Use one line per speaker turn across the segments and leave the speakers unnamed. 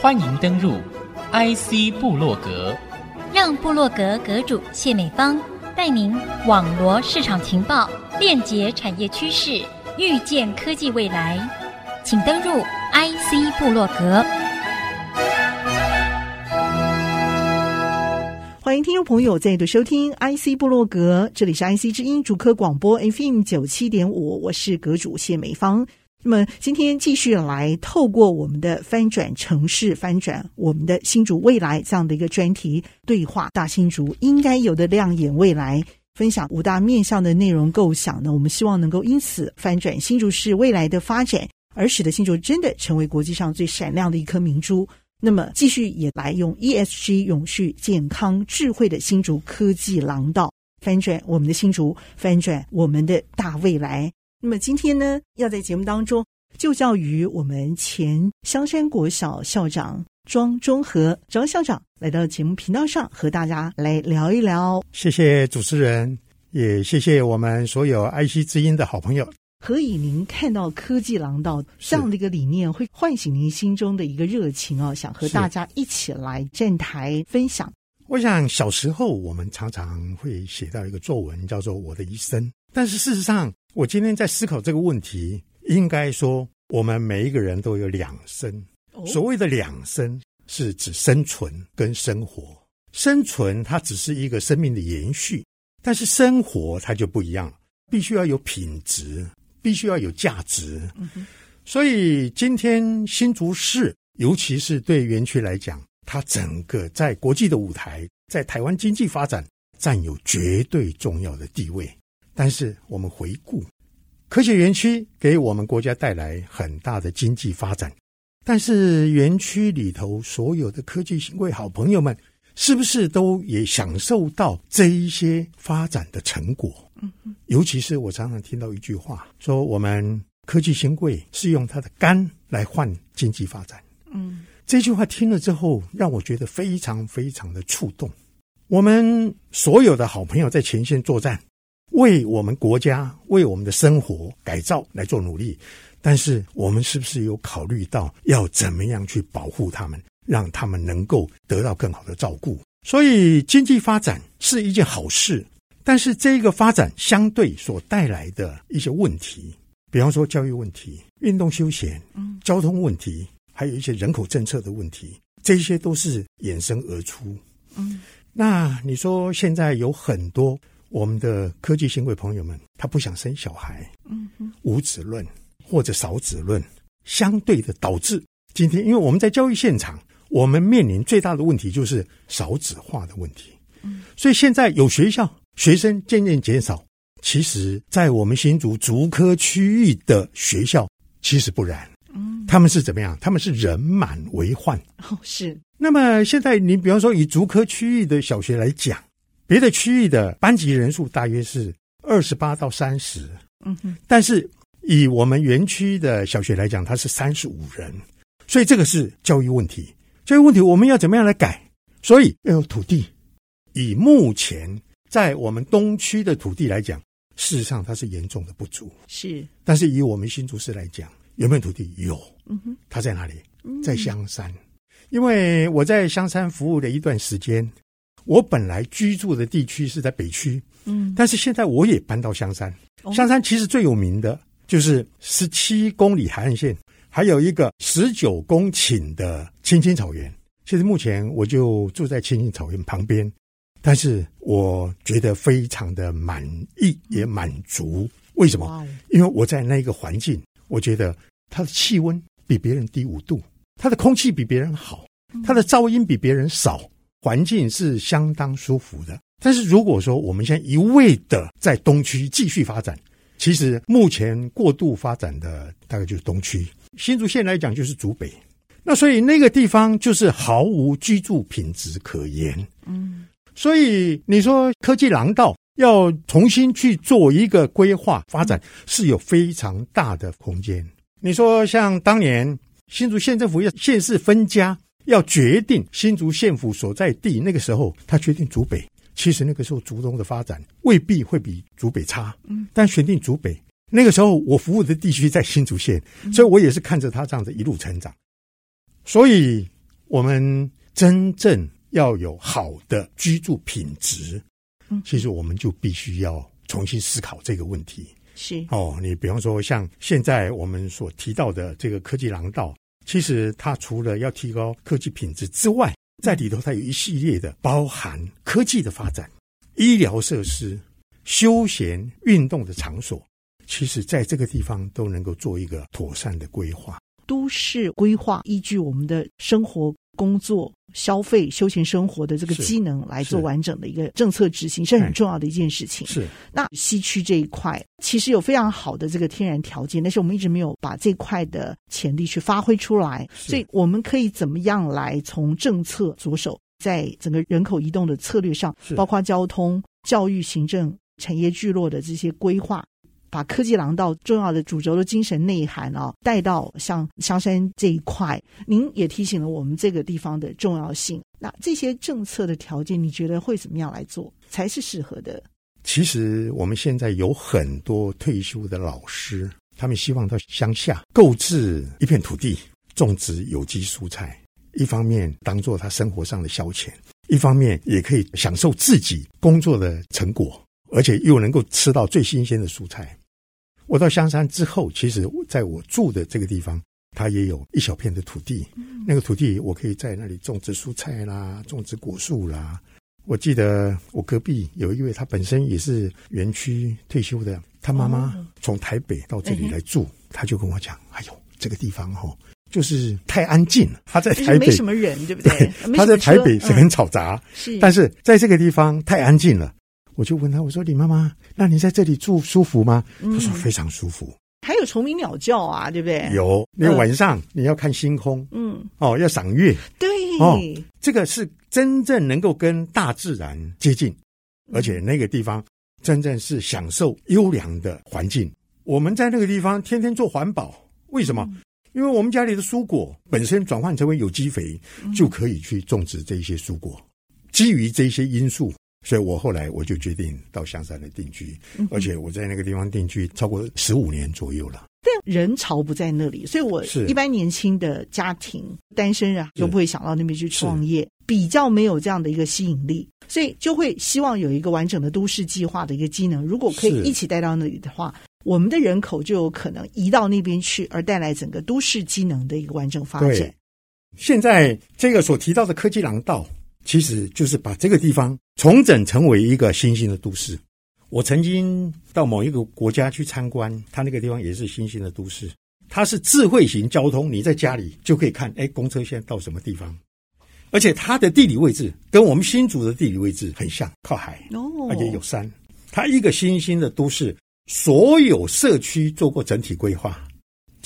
欢迎登入 IC 部落格，
让部落格阁主谢美芳带您网罗市场情报，链接产业趋势，预见科技未来。请登入 IC 部落格。
欢迎听众朋友再度收听 IC 部落格，这里是 IC 之音主科广播 FM 九七点五，我是阁主谢美芳。那么今天继续来透过我们的翻转城市，翻转我们的新竹未来这样的一个专题对话，大新竹应该有的亮眼未来，分享五大面向的内容构想呢，我们希望能够因此翻转新竹市未来的发展，而使得新竹真的成为国际上最闪亮的一颗明珠。那么，继续也来用 ESG 永续、健康、智慧的新竹科技廊道，翻转我们的新竹，翻转我们的大未来。那么今天呢，要在节目当中就教于我们前香山国小校长庄中和庄校长来到节目频道上，和大家来聊一聊。
谢谢主持人，也谢谢我们所有爱惜之音的好朋友。
何以您看到科技廊道这样的一个理念，会唤醒您心中的一个热情啊？想和大家一起来站台分享。
我想小时候我们常常会写到一个作文，叫做《我的一生》。但是事实上，我今天在思考这个问题，应该说我们每一个人都有两生。所谓的两生，是指生存跟生活。生存它只是一个生命的延续，但是生活它就不一样，必须要有品质。必须要有价值，所以今天新竹市，尤其是对园区来讲，它整个在国际的舞台，在台湾经济发展占有绝对重要的地位。但是我们回顾，科学园区给我们国家带来很大的经济发展，但是园区里头所有的科技新贵好朋友们，是不是都也享受到这一些发展的成果？嗯，尤其是我常常听到一句话，说我们科技新贵是用他的肝来换经济发展。嗯，这句话听了之后，让我觉得非常非常的触动。我们所有的好朋友在前线作战，为我们国家、为我们的生活改造来做努力，但是我们是不是有考虑到要怎么样去保护他们，让他们能够得到更好的照顾？所以，经济发展是一件好事。但是这个发展相对所带来的一些问题，比方说教育问题、运动休闲、交通问题，还有一些人口政策的问题，这些都是衍生而出。嗯，那你说现在有很多我们的科技新贵朋友们，他不想生小孩，嗯，无子论或者少子论，相对的导致今天，因为我们在教育现场，我们面临最大的问题就是少子化的问题。嗯，所以现在有学校。学生渐渐减少，其实，在我们新竹竹科区域的学校，其实不然。嗯，他们是怎么样？他们是人满为患。
哦，是。
那么现在，你比方说以竹科区域的小学来讲，别的区域的班级人数大约是二十八到三十。嗯哼。但是以我们园区的小学来讲，它是三十五人。所以这个是教育问题。教育问题我们要怎么样来改？所以要有土地。以目前。在我们东区的土地来讲，事实上它是严重的不足。
是，
但是以我们新竹市来讲，有没有土地？有。嗯哼，它在哪里？在香山。因为我在香山服务的一段时间，我本来居住的地区是在北区。嗯，但是现在我也搬到香山。香山其实最有名的就是十七公里海岸线，还有一个十九公顷的青青草原。其实目前我就住在青青草原旁边。但是我觉得非常的满意，也满足。为什么？因为我在那个环境，我觉得它的气温比别人低五度，它的空气比别人好，它的噪音比别人少，环境是相当舒服的。但是如果说我们现在一味的在东区继续发展，其实目前过度发展的大概就是东区，新竹县来讲就是竹北，那所以那个地方就是毫无居住品质可言。嗯。所以你说科技廊道要重新去做一个规划发展，是有非常大的空间。你说像当年新竹县政府要县市分家，要决定新竹县府所在地，那个时候他决定竹北，其实那个时候竹东的发展未必会比竹北差，嗯，但选定竹北，那个时候我服务的地区在新竹县，所以我也是看着他这样子一路成长。所以，我们真正要有好的居住品质，其实我们就必须要重新思考这个问题。
是。
哦，你比方说像现在我们所提到的这个科技廊道，其实它除了要提高科技品质之外，在里头它有一系列的包含科技的发展、医疗设施、休闲运动的场所。其实，在这个地方都能够做一个妥善的规划。
都市规划依据我们的生活、工作、消费、休闲生活的这个机能来做完整的一个政策执行，是，是很重要的一件事情。
是。
那西区这一块其实有非常好的这个天然条件，但是我们一直没有把这块的潜力去发挥出来。所以，我们可以怎么样来从政策着手，在整个人口移动的策略上，包括交通、教育、行政、产业聚落的这些规划。把科技廊道重要的主轴的精神内涵啊，带到像香山这一块，您也提醒了我们这个地方的重要性。那这些政策的条件，你觉得会怎么样来做才是适合的？
其实我们现在有很多退休的老师，他们希望到乡下购置一片土地，种植有机蔬菜，一方面当做他生活上的消遣，一方面也可以享受自己工作的成果。而且又能够吃到最新鲜的蔬菜。我到香山之后，其实在我住的这个地方，它也有一小片的土地。那个土地，我可以在那里种植蔬菜啦，种植果树啦。我记得我隔壁有一位，他本身也是园区退休的，他妈妈从台北到这里来住，他就跟我讲：“哎呦，这个地方哈，就是太安静了。他在台北
没什么人，对不对？
他在台北是很吵杂，是，但是在这个地方太安静了。”我就问他，我说：“李妈妈，那你在这里住舒服吗？”他、嗯、说：“非常舒服，
还有虫鸣鸟叫啊，对不对？”
有，那晚上你要看星空，嗯，哦，要赏月，
对，
哦，这个是真正能够跟大自然接近，而且那个地方真正是享受优良的环境。我们在那个地方天天做环保，为什么？嗯、因为我们家里的蔬果本身转换成为有机肥，嗯、就可以去种植这些蔬果。基于这些因素。所以我后来我就决定到香山来定居，而且我在那个地方定居超过十五年左右了。
但人潮不在那里，所以我一般年轻的家庭单身人就不会想到那边去创业，比较没有这样的一个吸引力，所以就会希望有一个完整的都市计划的一个机能。如果可以一起带到那里的话，我们的人口就有可能移到那边去，而带来整个都市机能的一个完整发展。
现在这个所提到的科技廊道。其实就是把这个地方重整成为一个新兴的都市。我曾经到某一个国家去参观，它那个地方也是新兴的都市。它是智慧型交通，你在家里就可以看，哎，公车现在到什么地方？而且它的地理位置跟我们新竹的地理位置很像，靠海，而且有山。它一个新兴的都市，所有社区做过整体规划。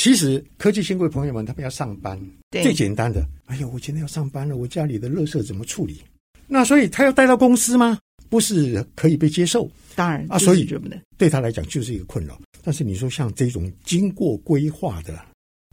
其实科技新贵朋友们，他们要上班，最简单的，哎呦，我今天要上班了，我家里的垃圾怎么处理？那所以他要带到公司吗？不是可以被接受？
当然
啊，所以对他来讲就是一个困扰。但是你说像这种经过规划的，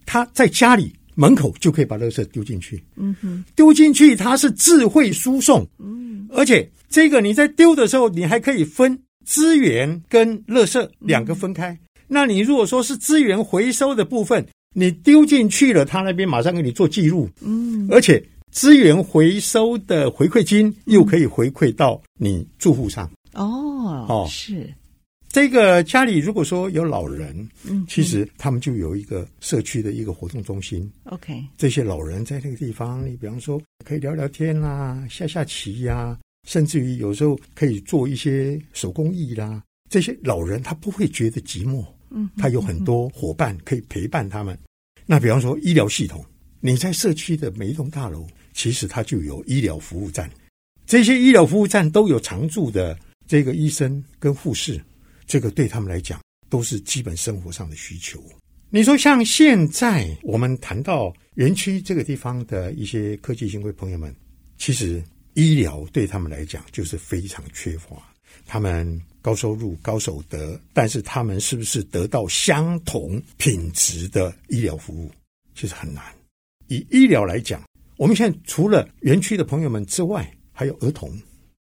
他在家里门口就可以把垃圾丢进去，嗯哼，丢进去它是智慧输送，嗯，而且这个你在丢的时候，你还可以分资源跟垃圾两个分开。嗯那你如果说是资源回收的部分，你丢进去了，他那边马上给你做记录，嗯，而且资源回收的回馈金又可以回馈到你住户上。
哦，哦，是
这个家里如果说有老人，嗯，其实他们就有一个社区的一个活动中心。
OK，
这些老人在那个地方，你比方说可以聊聊天啦、啊，下下棋呀、啊，甚至于有时候可以做一些手工艺啦。这些老人他不会觉得寂寞。嗯，他有很多伙伴可以陪伴他们。那比方说医疗系统，你在社区的每一栋大楼，其实它就有医疗服务站。这些医疗服务站都有常驻的这个医生跟护士，这个对他们来讲都是基本生活上的需求。你说像现在我们谈到园区这个地方的一些科技新贵朋友们，其实医疗对他们来讲就是非常缺乏，他们。高收入、高所得，但是他们是不是得到相同品质的医疗服务，其实很难。以医疗来讲，我们现在除了园区的朋友们之外，还有儿童，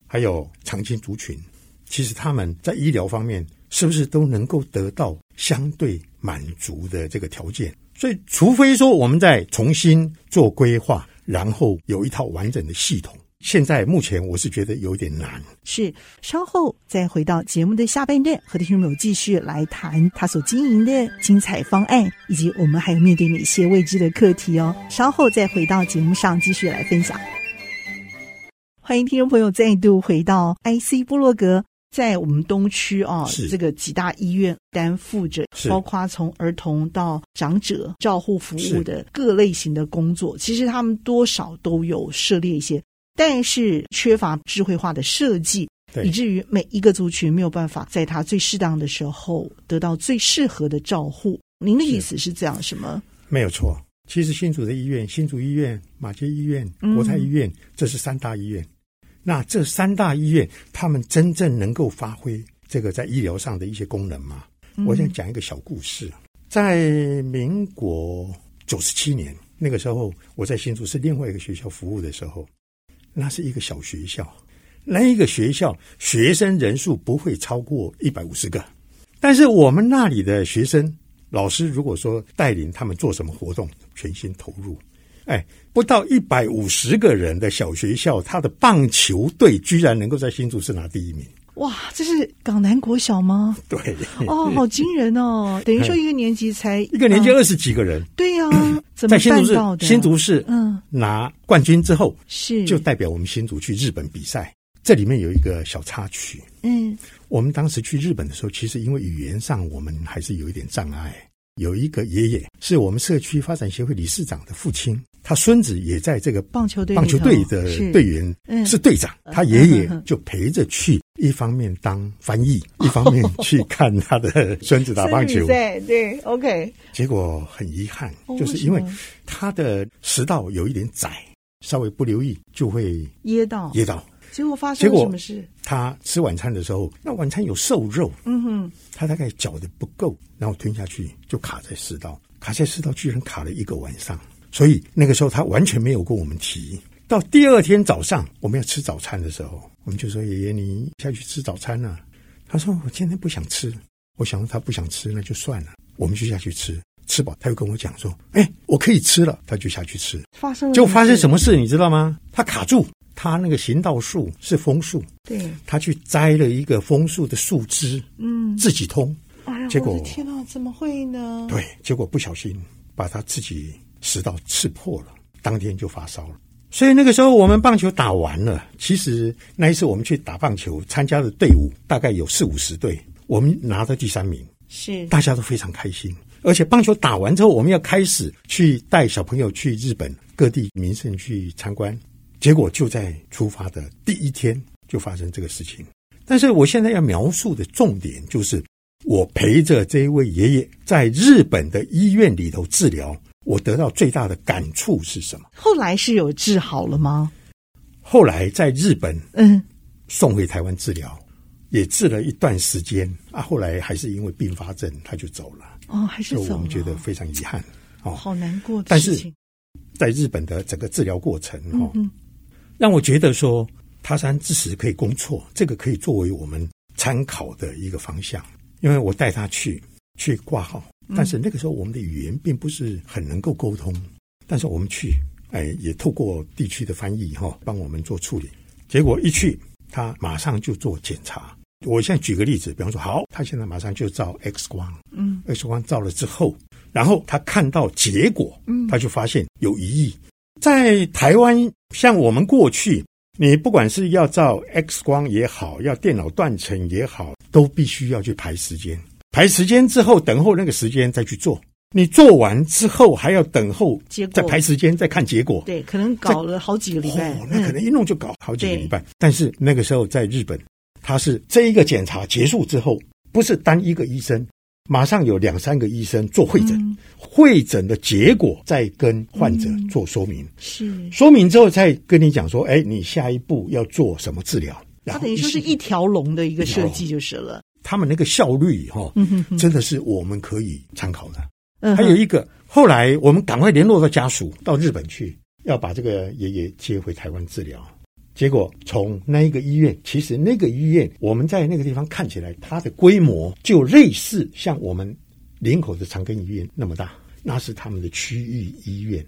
还有长青族群，其实他们在医疗方面是不是都能够得到相对满足的这个条件？所以，除非说我们再重新做规划，然后有一套完整的系统。现在目前我是觉得有点难。
是，稍后再回到节目的下半段，和听众朋友继续来谈他所经营的精彩方案，以及我们还有面对哪些未知的课题哦。稍后再回到节目上继续来分享。欢迎听众朋友再度回到 IC 部落格，在我们东区啊，这个几大医院担负着，包括从儿童到长者照护服务的各类型的工作，其实他们多少都有涉猎一些。但是缺乏智慧化的设计，以至于每一个族群没有办法在他最适当的时候得到最适合的照护。您的意思是这样是吗？
没有错。其实新竹的医院、新竹医院、马街医院、国泰医院，嗯、这是三大医院。那这三大医院，他们真正能够发挥这个在医疗上的一些功能吗？嗯、我想讲一个小故事。在民国九十七年那个时候，我在新竹是另外一个学校服务的时候。那是一个小学校，那一个学校学生人数不会超过一百五十个，但是我们那里的学生老师如果说带领他们做什么活动，全心投入，哎，不到一百五十个人的小学校，他的棒球队居然能够在新竹市拿第一名。
哇，这是港南国小吗？
对，
哦，好惊人哦！等于说一个年级才
一个年级二十几个人。
对呀，怎么办到的？
新竹市嗯拿冠军之后是就代表我们新竹去日本比赛。这里面有一个小插曲，嗯，我们当时去日本的时候，其实因为语言上我们还是有一点障碍。有一个爷爷是我们社区发展协会理事长的父亲。他孙子也在这个棒球队，棒球队的队员是队长。他爷爷就陪着去，一方面当翻译，一方面去看他的孙子打棒球。
对对，OK。
结果很遗憾，就是因为他的食道有一点窄，稍微不留意就会噎到，噎到。
结果发生了什么事？
他吃晚餐的时候，那晚餐有瘦肉，嗯哼，他大概嚼的不够，然后吞下去就卡在食道，卡在食道居然卡了一个晚上。所以那个时候他完全没有跟我们提。到第二天早上我们要吃早餐的时候，我们就说：“爷爷，你下去吃早餐了。”他说：“我今天不想吃。”我想说他不想吃，那就算了，我们就下去吃。吃饱，他又跟我讲说：“哎，我可以吃了。”他就下去吃。
发生了
就发生什么事，你知道吗？他卡住，他那个行道树是枫树，
对，
他去摘了一个枫树的树枝，嗯，自己通。
哎呀，
结果
我的天哪，怎么会呢？
对，结果不小心把他自己。食道刺破了，当天就发烧了。所以那个时候我们棒球打完了，其实那一次我们去打棒球，参加的队伍大概有四五十队，我们拿到第三名，是大家都非常开心。而且棒球打完之后，我们要开始去带小朋友去日本各地名胜去参观，结果就在出发的第一天就发生这个事情。但是我现在要描述的重点就是，我陪着这一位爷爷在日本的医院里头治疗。我得到最大的感触是什么？
后来是有治好了吗？
后来在日本，嗯，送回台湾治疗，也治了一段时间啊。后来还是因为并发症，他就走了。
哦，还是走了。
我们觉得非常遗憾。哦，
好难过。
但是在日本的整个治疗过程，哦，嗯，让我觉得说他山之石可以攻错，这个可以作为我们参考的一个方向。因为我带他去去挂号。但是那个时候我们的语言并不是很能够沟通，但是我们去，哎，也透过地区的翻译哈，帮我们做处理。结果一去，他马上就做检查。我现在举个例子，比方说，好，他现在马上就照 X 光，嗯，X 光照了之后，然后他看到结果，嗯，他就发现有疑义。在台湾，像我们过去，你不管是要照 X 光也好，要电脑断层也好，都必须要去排时间。排时间之后，等候那个时间再去做。你做完之后还要等候，再排时间再看结果。
对，可能搞了好几个礼拜。
哦，那可能一弄就搞好几个礼拜。但是那个时候在日本，他是这一个检查结束之后，不是单一个医生，马上有两三个医生做会诊，嗯、会诊的结果再跟患者做说明。嗯、是说明之后再跟你讲说，哎，你下一步要做什么治疗？
它等于说是一条龙的一个设计就是了。
他们那个效率哈，真的是我们可以参考的。还有一个，后来我们赶快联络到家属，到日本去，要把这个爷爷接回台湾治疗。结果从那一个医院，其实那个医院我们在那个地方看起来，它的规模就类似像我们林口的长庚医院那么大，那是他们的区域医院。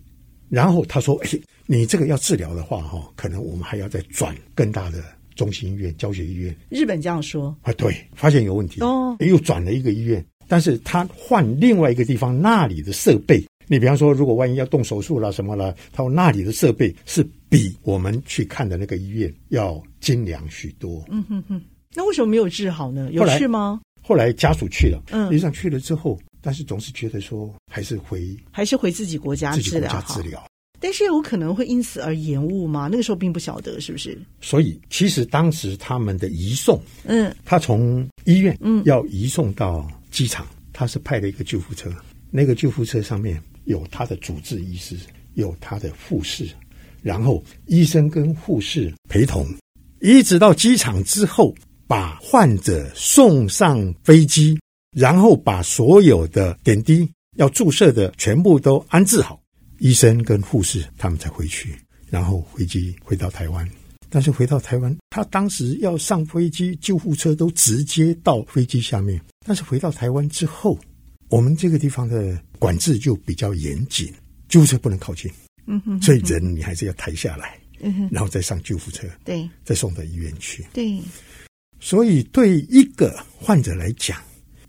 然后他说：“哎，你这个要治疗的话，哈，可能我们还要再转更大的中心医院、教学医院。”
日本这样说
啊，对，发现有问题哦，又转了一个医院，但是他换另外一个地方，那里的设备。你比方说，如果万一要动手术了什么了，他说那里的设备是比我们去看的那个医院要精良许多。
嗯哼哼，那为什么没有治好呢？有事吗？
后来家属去了，嗯，医生去了之后，但是总是觉得说还是回
还是回自己国家治疗，自己国家治疗。但是有可能会因此而延误吗？那个时候并不晓得，是不是？
所以其实当时他们的移送，嗯，他从医院嗯要移送到机场，他是派了一个救护车，那个救护车上面。有他的主治医师，有他的护士，然后医生跟护士陪同，一直到机场之后，把患者送上飞机，然后把所有的点滴要注射的全部都安置好，医生跟护士他们才回去，然后飞机回到台湾。但是回到台湾，他当时要上飞机，救护车都直接到飞机下面。但是回到台湾之后，我们这个地方的管制就比较严谨，救护车不能靠近，嗯哼，所以人你还是要抬下来，嗯哼，然后再上救护车，对，再送到医院去，对。所以对一个患者来讲，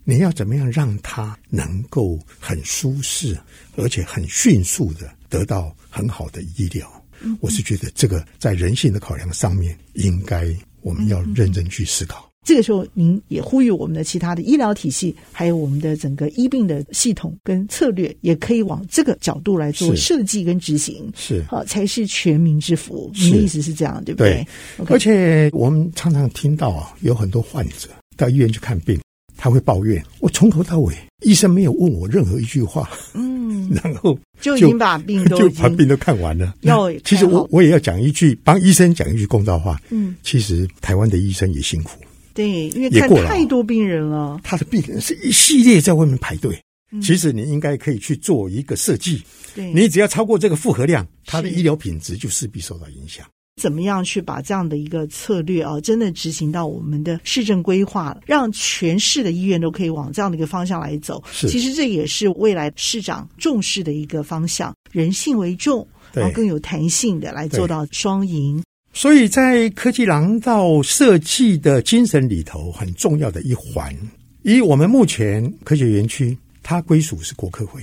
你要怎么样让他能够很舒适，而且很迅速的得到很好的医疗？嗯，我是觉得这个在人性的考量上面，应该我们要认真去思考。
这个时候，您也呼吁我们的其他的医疗体系，还有我们的整个医病的系统跟策略，也可以往这个角度来做设计跟执行，是好才是全民之福。您的意思是这样，对不对？
对。Okay 而且我们常常听到啊，有很多患者到医院去看病，他会抱怨：我从头到尾，医生没有问我任何一句话，嗯，然后
就，就已经把病都
就把病都看完了。要其实我我也要讲一句，帮医生讲一句公道话。嗯，其实台湾的医生也辛苦。
对，因为看太多病人了，了
他的病人是一系列在外面排队。嗯、其实你应该可以去做一个设计，对你只要超过这个负荷量，他的医疗品质就势必受到影响。
怎么样去把这样的一个策略啊，真的执行到我们的市政规划，让全市的医院都可以往这样的一个方向来走？是，其实这也是未来市长重视的一个方向，人性为重，然后更有弹性的来做到双赢。
所以在科技廊道设计的精神里头，很重要的一环，以我们目前科学园区，它归属是国科会，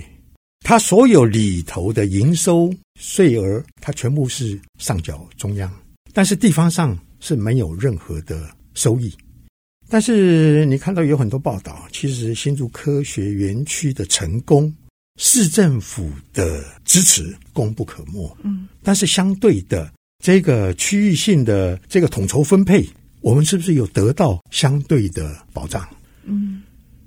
它所有里头的营收税额，它全部是上缴中央，但是地方上是没有任何的收益。但是你看到有很多报道，其实新竹科学园区的成功，市政府的支持功不可没。嗯，但是相对的。这个区域性的这个统筹分配，我们是不是有得到相对的保障？嗯，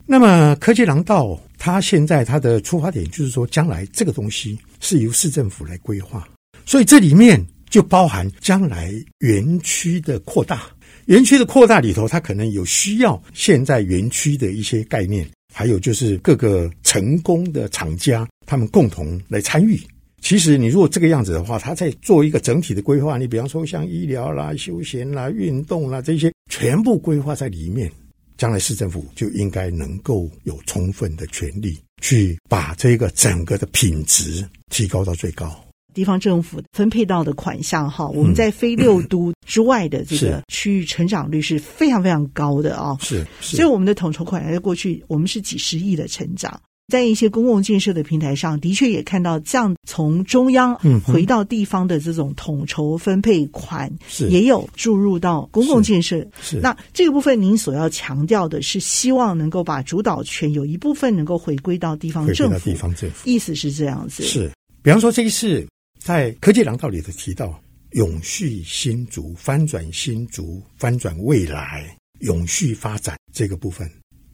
那么科技廊道，它现在它的出发点就是说，将来这个东西是由市政府来规划，所以这里面就包含将来园区的扩大，园区的扩大里头，它可能有需要现在园区的一些概念，还有就是各个成功的厂家，他们共同来参与。其实，你如果这个样子的话，他在做一个整体的规划。你比方说，像医疗啦、休闲啦、运动啦这些，全部规划在里面，将来市政府就应该能够有充分的权利去把这个整个的品质提高到最高。
地方政府分配到的款项，哈，我们在非六都之外的这个区域成长率是非常非常高的啊。是，所以我们的统筹款在过去，我们是几十亿的成长。在一些公共建设的平台上，的确也看到这样从中央回到地方的这种统筹分配款，是也有注入到公共建设。是，是那这个部分，您所要强调的是，希望能够把主导权有一部分能够回归到地方政府。
地方政府
意思是这样子。
是，比方说这一次在科技廊道里头提到永续新竹、翻转新竹、翻转未来、永续发展这个部分，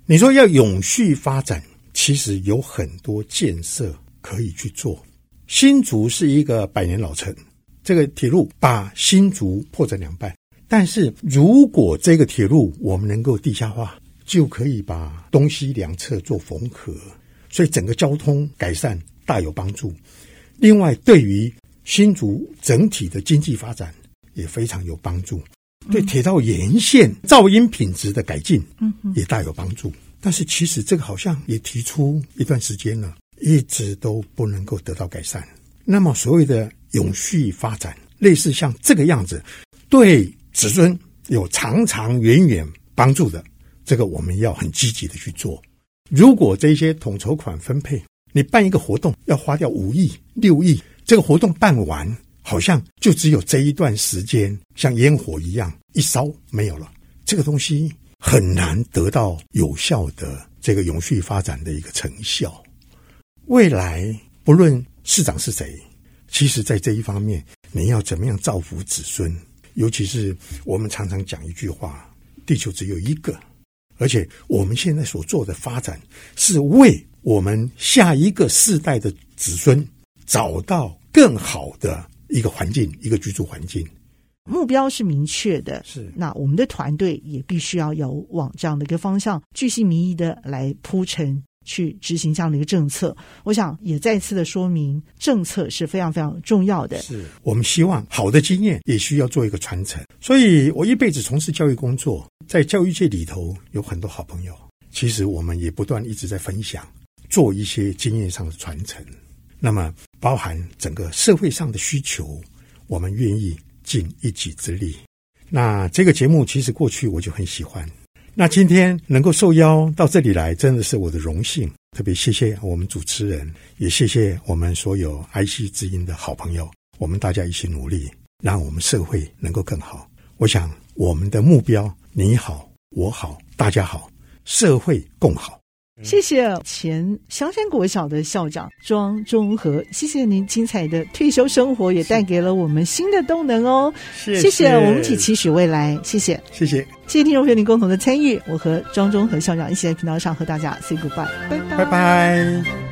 你说要永续发展。其实有很多建设可以去做。新竹是一个百年老城，这个铁路把新竹破成两半。但是如果这个铁路我们能够地下化，就可以把东西两侧做缝合，所以整个交通改善大有帮助。另外，对于新竹整体的经济发展也非常有帮助，对铁道沿线噪音品质的改进，嗯，也大有帮助。但是其实这个好像也提出一段时间了，一直都不能够得到改善。那么所谓的永续发展，类似像这个样子，对子孙有长长远远帮助的，这个我们要很积极的去做。如果这些统筹款分配，你办一个活动要花掉五亿六亿，这个活动办完，好像就只有这一段时间，像烟火一样一烧没有了，这个东西很难得到有效的这个永续发展的一个成效。未来不论市长是谁，其实在这一方面，你要怎么样造福子孙？尤其是我们常常讲一句话：地球只有一个。而且我们现在所做的发展，是为我们下一个世代的子孙找到更好的一个环境，一个居住环境。
目标是明确的，
是。
那我们的团队也必须要有往这样的一个方向，巨细民意的来铺陈。去执行这样的一个政策，我想也再次的说明，政策是非常非常重要的。
是我们希望好的经验也需要做一个传承，所以我一辈子从事教育工作，在教育界里头有很多好朋友。其实我们也不断一直在分享，做一些经验上的传承。那么包含整个社会上的需求，我们愿意尽一己之力。那这个节目其实过去我就很喜欢。那今天能够受邀到这里来，真的是我的荣幸。特别谢谢我们主持人，也谢谢我们所有 IC 之音的好朋友。我们大家一起努力，让我们社会能够更好。我想我们的目标，你好，我好，大家好，社会共好。
谢谢前香山国小的校长庄中和，谢谢您精彩的退休生活，也带给了我们新的动能哦。谢谢，谢谢，我们一起期许未来。谢谢，
谢谢，谢
谢听众朋友您共同的参与。我和庄中和校长一起在频道上和大家 say goodbye，拜拜。
拜拜。